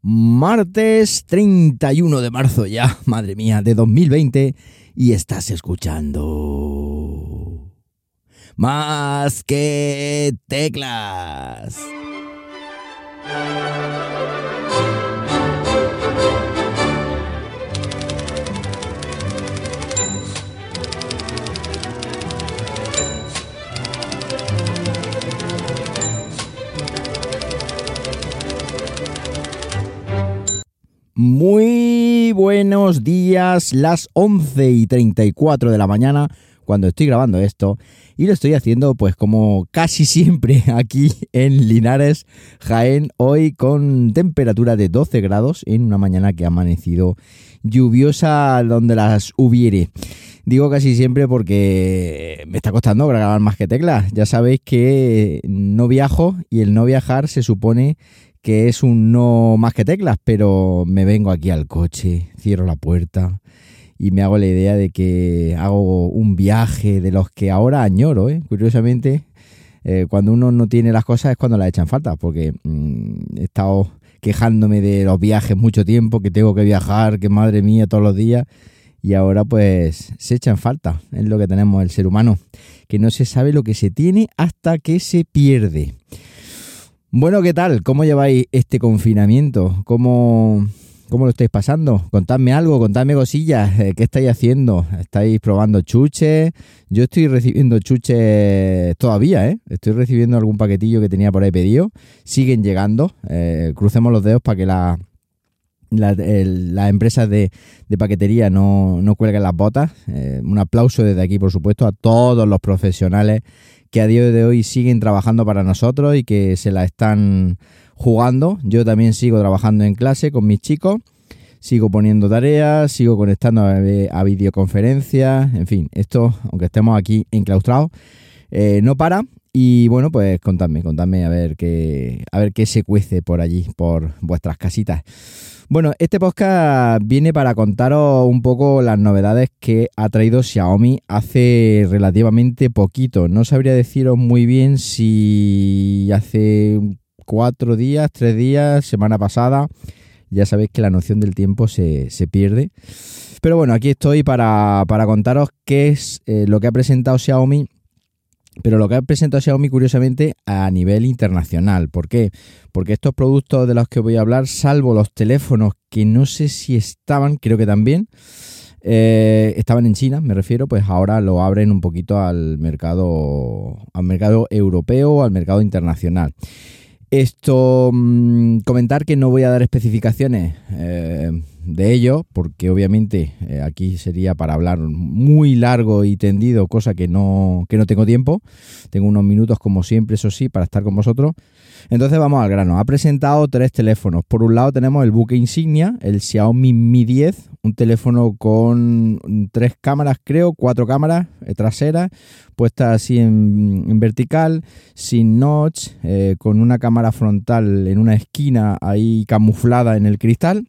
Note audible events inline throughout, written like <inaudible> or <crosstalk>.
Martes 31 de marzo ya, madre mía, de 2020 y estás escuchando más que teclas. Muy buenos días, las 11 y 34 de la mañana cuando estoy grabando esto y lo estoy haciendo pues como casi siempre <laughs> aquí en Linares, Jaén, hoy con temperatura de 12 grados en una mañana que ha amanecido lluviosa donde las hubiere. Digo casi siempre porque me está costando grabar más que teclas. Ya sabéis que no viajo y el no viajar se supone que es un no más que teclas, pero me vengo aquí al coche, cierro la puerta y me hago la idea de que hago un viaje de los que ahora añoro, ¿eh? Curiosamente, eh, cuando uno no tiene las cosas es cuando las echan falta, porque mm, he estado quejándome de los viajes mucho tiempo, que tengo que viajar, que madre mía todos los días, y ahora pues se echan falta, es lo que tenemos el ser humano, que no se sabe lo que se tiene hasta que se pierde. Bueno, ¿qué tal? ¿Cómo lleváis este confinamiento? ¿Cómo, cómo lo estáis pasando? Contadme algo, contadme cosillas. Eh, ¿Qué estáis haciendo? ¿Estáis probando chuches? Yo estoy recibiendo chuches todavía, ¿eh? Estoy recibiendo algún paquetillo que tenía por ahí pedido. Siguen llegando. Eh, crucemos los dedos para que la, las empresas de, paquetería no, no cuelguen las botas. Eh, un aplauso desde aquí, por supuesto, a todos los profesionales que a día de hoy siguen trabajando para nosotros y que se la están jugando. Yo también sigo trabajando en clase con mis chicos, sigo poniendo tareas, sigo conectando a, videoconferencias, en fin, esto, aunque estemos aquí enclaustrados, eh, no para. Y bueno, pues contadme, contadme a ver qué, a ver qué se cuece por allí, por vuestras casitas. Bueno, este podcast viene para contaros un poco las novedades que ha traído Xiaomi hace relativamente poquito. No sabría deciros muy bien si hace cuatro días, tres días, semana pasada. Ya sabéis que la noción del tiempo se, pierde. Pero bueno, aquí estoy para, contaros qué es eh, lo que ha presentado Xiaomi pero lo que ha presentado Xiaomi curiosamente a nivel internacional. ¿Por qué? Porque estos productos de los que voy a hablar, salvo los teléfonos que no sé si estaban, creo que también, eh, estaban en China, me refiero, pues ahora lo abren un poquito al mercado, al mercado europeo, al mercado internacional. Esto, mm, comentar que no voy a dar especificaciones eh, de ello, porque obviamente eh, aquí sería para hablar muy largo y tendido, cosa que no, que no tengo tiempo. Tengo unos minutos, como siempre, eso sí, para estar con vosotros. Entonces vamos al grano. Ha presentado tres teléfonos. Por un lado tenemos el buque insignia, el Xiaomi Mi 10, un teléfono con tres cámaras, creo, cuatro cámaras eh, traseras, puestas así en, vertical, sin notch, eh, con una cámara frontal en una esquina ahí camuflada en el cristal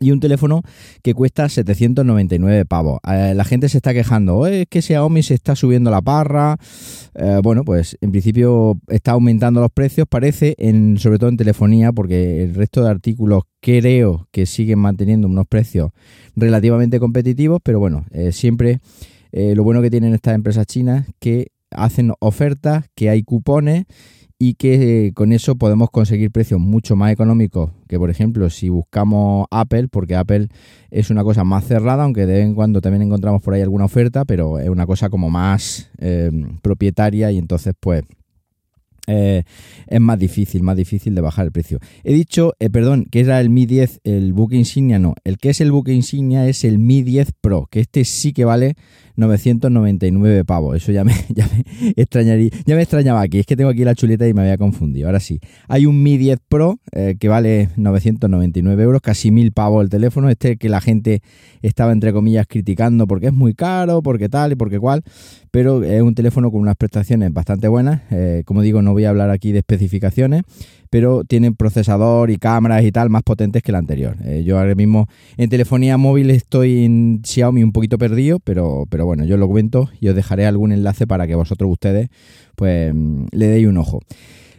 y un teléfono que cuesta 799 pavos. Eh, la gente se está quejando, es que Xiaomi se está subiendo la parra. Eh, bueno, pues en principio está aumentando los precios, parece, en, sobre todo en telefonía, porque el resto de artículos creo que siguen manteniendo unos precios relativamente competitivos, pero bueno, eh, siempre lo bueno que tienen estas empresas chinas que hacen ofertas, que hay cupones y que eh, con eso podemos conseguir precios mucho más económicos que por ejemplo si buscamos Apple, porque Apple es una cosa más cerrada, aunque de vez en cuando también encontramos por ahí alguna oferta, pero es una cosa como más eh, propietaria y entonces pues eh, es más difícil, más difícil de bajar el precio. He dicho, perdón, que era el Mi 10, el buque insignia, no. El que es el buque insignia es el Mi 10 Pro, que este sí que vale 999 pavos. Eso ya me, <laughs> ya me extrañaría. Ya me extrañaba aquí. Es que tengo aquí la chuleta y me había confundido. Ahora sí. Hay un Mi 10 Pro eh, que vale 999 euros, casi mil pavos el teléfono. Este que la gente estaba entre comillas criticando porque es muy caro, porque tal y porque cual. Pero es un teléfono con unas prestaciones bastante buenas. Eh, como digo, no voy a hablar aquí de especificaciones pero tienen procesador y cámaras y tal más potentes que el anterior. Eh, yo ahora mismo en telefonía móvil estoy en Xiaomi un poquito perdido, pero, pero bueno, yo lo cuento y os dejaré algún enlace para que vosotros ustedes pues le deis un ojo.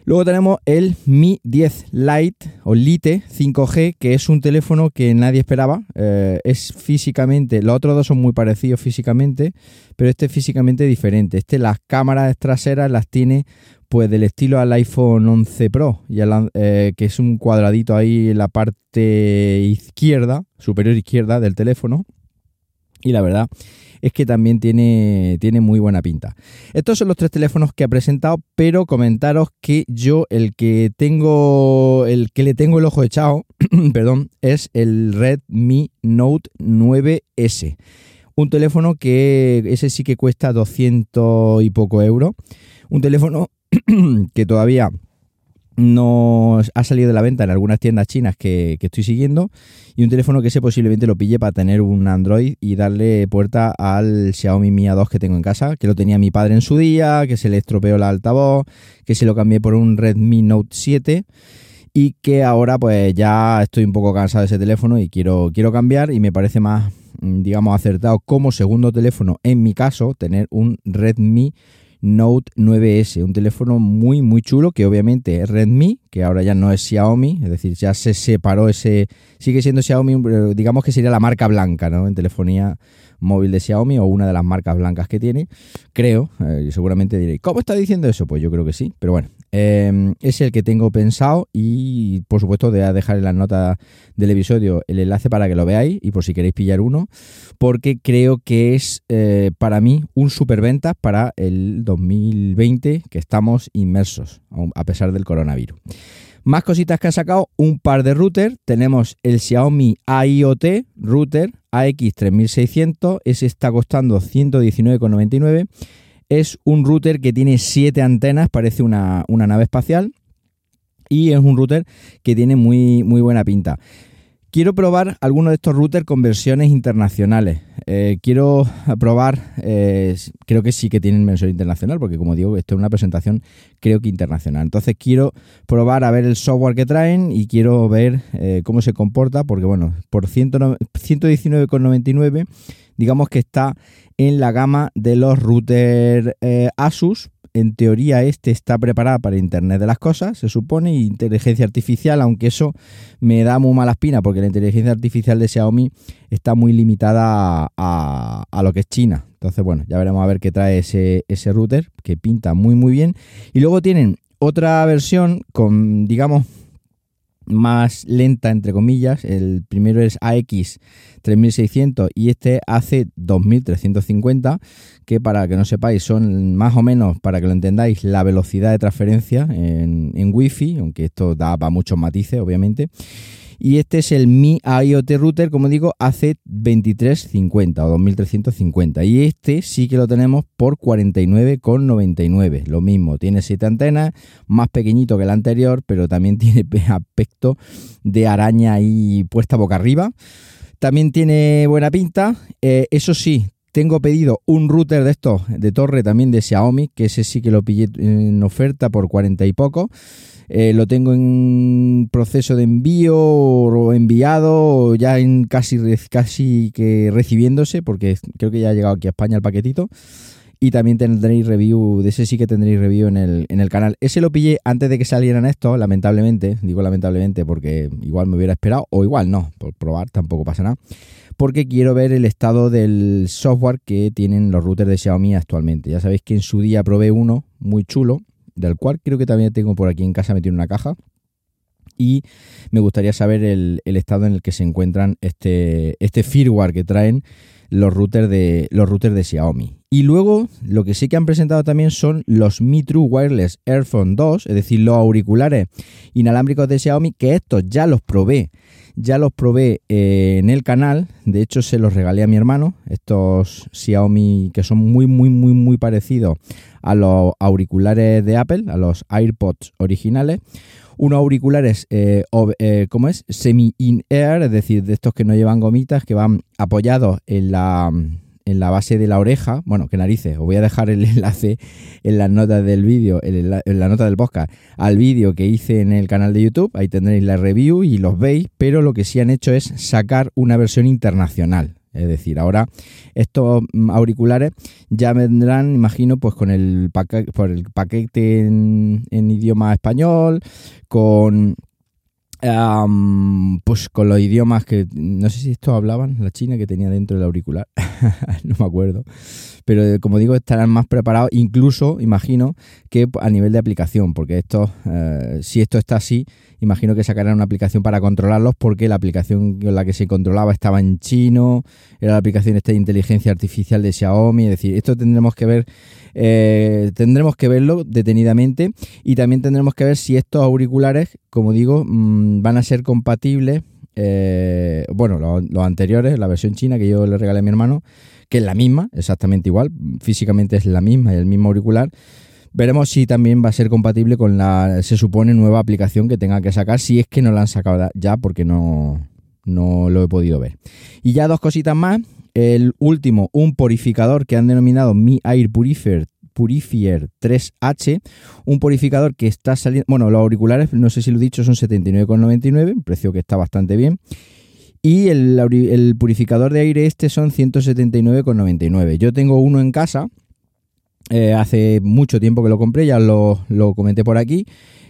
Luego tenemos el Mi 10 Lite o Lite 5G, que es un teléfono que nadie esperaba. Eh, es físicamente, los otros dos son muy parecidos físicamente, pero este es físicamente diferente. Este las cámaras traseras las tiene pues del estilo al iPhone 11 Pro, eh, que es un cuadradito ahí en la parte izquierda, superior izquierda del teléfono. Y la verdad es que también tiene, tiene muy buena pinta. Estos son los tres teléfonos que ha presentado, pero comentaros que yo el que tengo, el que le tengo el ojo echado, <clears throat> perdón, es el Redmi Note 9S. Un teléfono que ese sí que cuesta 200 y poco euros. Un teléfono <clears throat> que todavía no ha salido de la venta en algunas tiendas chinas que, estoy siguiendo y un teléfono que ese posiblemente lo pille para tener un Android y darle puerta al Xiaomi Mi A2 que tengo en casa, que lo tenía mi padre en su día, que se le estropeó la altavoz, que se lo cambié por un Redmi Note 7 y que ahora pues ya estoy un poco cansado de ese teléfono y quiero, quiero cambiar y me parece más digamos acertado como segundo teléfono en mi caso tener un Redmi Note 9S, un teléfono muy muy chulo que obviamente es Redmi, que ahora ya no es Xiaomi, es decir, ya se separó ese, sigue siendo Xiaomi, digamos que sería la marca blanca, ¿no? En telefonía móvil de Xiaomi o una de las marcas blancas que tiene, creo, eh, seguramente diréis, ¿cómo está diciendo eso? Pues yo creo que sí, pero bueno, em, es el que tengo pensado y por supuesto voy a dejar en las notas del episodio el enlace para que lo veáis y por si queréis pillar uno, porque creo que es eh, para mí un superventa para el 2020 que estamos inmersos, a pesar del coronavirus. Más cositas que ha sacado, un par de routers. Tenemos el Xiaomi AIoT router AX3600. Ese está costando 119,99. Es un router que tiene 7 antenas, parece una, una nave espacial. Y es un router que tiene muy, muy buena pinta. Quiero probar algunos de estos routers con versiones internacionales. Eh, quiero probar, eh, creo que sí que tienen versión internacional, porque como digo, esto es una presentación creo que internacional. Entonces quiero probar a ver el software que traen y quiero ver eh, cómo se comporta, porque bueno, por 119,99 digamos que está en la gama de los routers Asus, en teoría este está preparado para Internet de las Cosas, se supone, y inteligencia artificial, aunque eso me da muy mala espina porque la inteligencia artificial de Xiaomi está muy limitada a, lo que es China. Entonces, bueno, ya veremos a ver qué trae ese, ese router, que pinta muy muy bien. Y luego tienen otra versión con, digamos, más lenta, entre comillas. El primero es AX 3600 y este hace 2350, que para que no sepáis son más o menos, para que lo entendáis, la velocidad de transferencia en, en Wi-Fi, aunque esto da para muchos matices, obviamente. Y este es el Mi IoT Router, como digo, hace 2350 o 2350. Y este sí que lo tenemos por 49,99. Lo mismo, tiene 7 antenas, más pequeñito que el anterior, pero también <laughs> tiene aspecto de araña ahí puesta boca arriba. También tiene buena pinta. Eh, eso sí, tengo pedido un router de estos, de torre también de Xiaomi, que ese sí que lo pillé en oferta por 40 y poco. Eh, lo tengo en proceso de envío o enviado ya en casi, casi que recibiéndose porque creo que ya ha llegado aquí a España el paquetito. Y también tendréis review, de ese sí que tendréis review en el, en el canal. Ese lo pillé antes de que salieran estos, lamentablemente. Digo lamentablemente porque igual me hubiera esperado, o igual no, por probar tampoco pasa nada. Porque quiero ver el estado del software que tienen los routers de Xiaomi actualmente. Ya sabéis que en su día probé uno muy chulo, del cual creo que también tengo por aquí en casa metido en una caja. Y me gustaría saber el, estado en el que se encuentran este, este firmware que traen los routers de los routers de Xiaomi. Y luego lo que sí que han presentado también son los Mi True Wireless Airphone 2, es decir, los auriculares inalámbricos de Xiaomi, que estos ya los probé, ya los probé eh, en el canal, de hecho se los regalé a mi hermano, estos Xiaomi que son muy muy muy muy parecidos a los auriculares de Apple, a los AirPods originales unos auriculares, eh, eh, ¿cómo es? Semi-in-air, es decir, de estos que no llevan gomitas, que van apoyados en la, en la base de la oreja. Bueno, que narices, os voy a dejar el <laughs> enlace en las notas del vídeo, en la nota del podcast, al vídeo que hice en el canal de YouTube. Ahí tendréis la review y los veis, pero lo que sí han hecho es sacar una versión internacional. Es decir, ahora estos mm, auriculares ya vendrán, imagino, pues con el, paquete, por el paquete en, idioma español, con pues con los idiomas que no sé si esto hablaban la china que tenía dentro del auricular <laughs> no me acuerdo pero eh, como digo estarán más preparados incluso imagino que a nivel de aplicación porque esto eh, si esto está así imagino que sacarán una aplicación para controlarlos porque la aplicación con la que se controlaba estaba en chino era la aplicación esta de inteligencia artificial de Xiaomi es decir esto tendremos que ver eh, tendremos que verlo detenidamente y también tendremos que ver si estos auriculares, como digo, mm, van a ser compatibles. Eh, bueno, los, anteriores, la versión china que yo le regalé a mi hermano, que es la misma, exactamente igual, físicamente es la misma y el mismo auricular. Veremos si también va a ser compatible con la, se supone, nueva aplicación que tenga que sacar, si es que no la han sacado ya, porque no, no lo he podido ver. Y ya dos cositas más. El último, un purificador que han denominado Mi Air Purifier Purifier 3H, un purificador que está saliendo, bueno, los auriculares, no sé si lo he dicho, son 79,99, un precio que está bastante bien. Y el, purificador de aire este son 179,99. Yo tengo uno en casa, eh, hace mucho tiempo que lo compré, ya lo, comenté por aquí.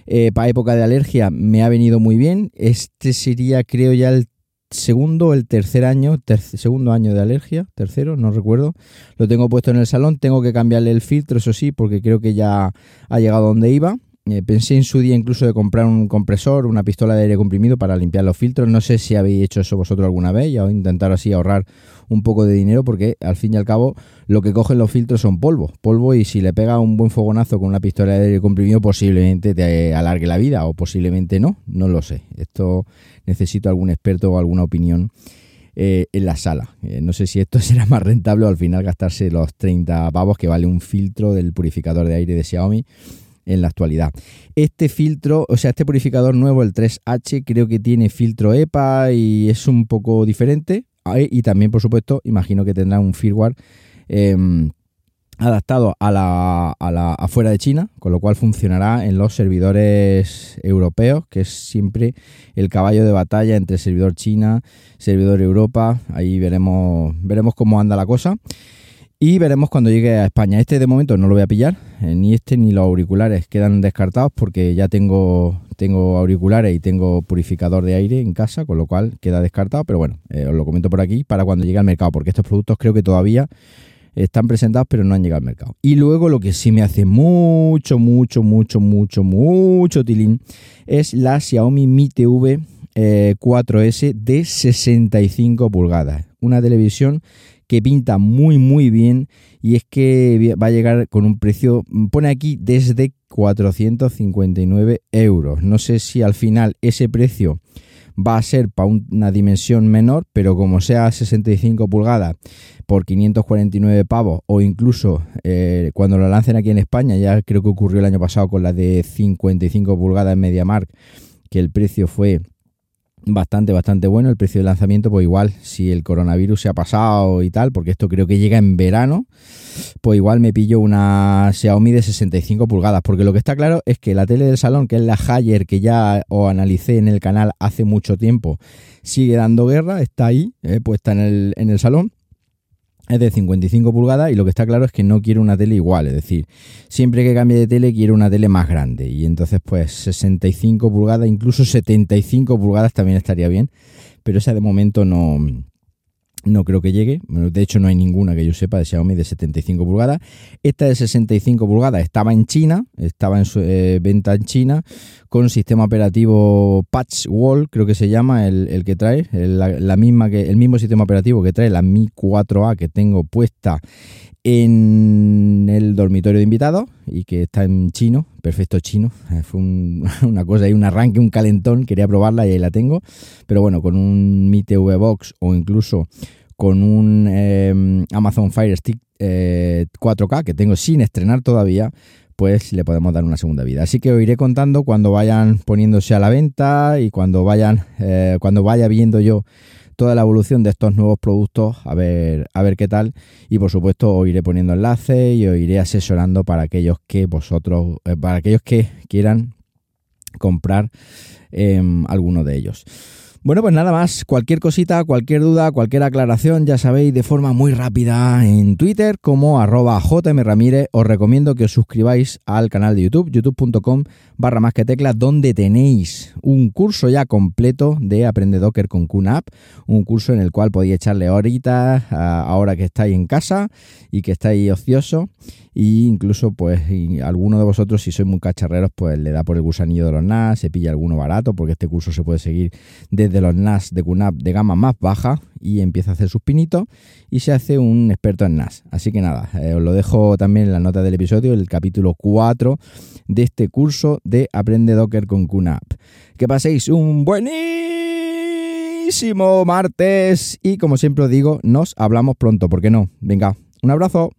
Eh, para época de alergia me ha venido muy bien. Este sería, creo, ya el segundo o el tercer año, segundo año de alergia, tercero, no recuerdo. Lo tengo puesto en el salón, tengo que cambiarle el filtro, eso sí, porque creo que ya ha llegado donde iba. Eh, pensé en su día incluso de comprar un compresor, una pistola de aire comprimido para limpiar los filtros. No sé si habéis hecho eso vosotros alguna vez y intentar así ahorrar un poco de dinero porque al fin y al cabo lo que cogen los filtros son polvo. Polvo y si le pega un buen fogonazo con una pistola de aire comprimido posiblemente te alargue la vida o posiblemente no. No lo sé. Esto necesito algún experto o alguna opinión. Eh, en la sala. Eh, no sé si esto <laughs> será más rentable o al final gastarse los 30 pavos que vale un filtro del purificador de aire de Xiaomi en la actualidad. Este filtro, o sea, este purificador nuevo, el 3H, creo que tiene filtro EPA y es un poco diferente. Y también, por supuesto, imagino que tendrá un firmware em, adaptado a la, a la afuera de China, con lo cual funcionará en los servidores europeos, que es siempre el caballo de batalla entre servidor China, servidor Europa. Ahí veremos, veremos cómo anda la cosa. Y veremos cuando llegue a España. Este de momento no lo voy a pillar, eh, ni este ni los auriculares quedan descartados porque ya tengo, tengo auriculares y tengo purificador de aire en casa, con lo cual queda descartado. Pero bueno, eh, os lo comento por aquí para cuando llegue al mercado, porque estos productos creo que todavía están presentados pero no han llegado al mercado. Y luego lo que sí me hace mucho, mucho, mucho, mucho, mucho tilín es la Xiaomi Mi TV 4S eh, de 65 pulgadas. Una televisión que pinta muy muy bien y es que va a llegar con un precio, pone aquí desde 459 euros. No sé si al final ese precio va a ser para una dimensión menor, pero como sea 65 pulgadas por 549 pavos o incluso eh, cuando lo lancen aquí en España, ya creo que ocurrió el año pasado con la de 55 pulgadas en MediaMark, que el precio fue bastante, bastante bueno. El precio de lanzamiento, pues igual, si el coronavirus se ha pasado y tal, porque esto creo que llega en verano, pues igual me pillo una Xiaomi de 65 pulgadas. Porque lo que está claro es que la tele del salón, que es la Haier que ya os analicé en el canal hace mucho tiempo, sigue dando guerra, está ahí, eh, puesta en el, en el salón es de 55 pulgadas y lo que está claro es que no quiero una tele igual, es decir, siempre que cambie de tele quiero una tele más grande. Y entonces pues 65 pulgadas, incluso 75 pulgadas también estaría bien, pero esa de momento no, no creo que llegue. De hecho, no hay ninguna que yo sepa de Xiaomi de 75 pulgadas. Esta de 65 pulgadas estaba en China, estaba en su, eh, venta en China, con sistema operativo Patch Wall, creo que se llama el, que trae, la, misma que, el mismo sistema operativo que trae la Mi 4A que tengo puesta en el dormitorio de invitados y que está en chino, perfecto chino. Eh, fue <laughs> una cosa ahí, un arranque, un calentón, quería probarla y ahí la tengo. Pero bueno, con un Mi TV Box o incluso con un eh, Amazon Fire Stick 4K eh, que tengo sin estrenar todavía, pues le podemos dar una segunda vida. Así que os iré contando cuando vayan poniéndose a la venta y cuando vayan, cuando vaya viendo yo toda la evolución de estos nuevos productos, a ver, a ver qué tal. Y por supuesto os iré poniendo enlaces y os iré asesorando para aquellos que vosotros, eh, para aquellos que quieran comprar em, alguno de ellos. Bueno, pues nada más, cualquier cosita, cualquier duda, cualquier aclaración, ya sabéis, de forma muy rápida en Twitter como arroba jmramírez. Os recomiendo que os suscribáis al canal de YouTube, youtube.com barra más que teclas, donde tenéis un curso ya completo de Aprende Docker con QNAP, un curso en el cual podéis echarle horitas ahora que estáis en casa y que estáis ocioso y incluso pues alguno de vosotros si sois muy cacharreros pues le da por el gusanillo de los NAS, se pilla alguno barato porque este curso se puede seguir desde los NAS de QNAP de gama más baja y empieza a hacer sus pinitos y se hace un experto en NAS. Así que nada, eh, os lo dejo también en la nota del episodio, el capítulo 4 de este curso de Aprende Docker con QNAP. Que paséis un buenísimo martes y como siempre os digo, nos hablamos pronto, ¿por qué no? Venga, un abrazo.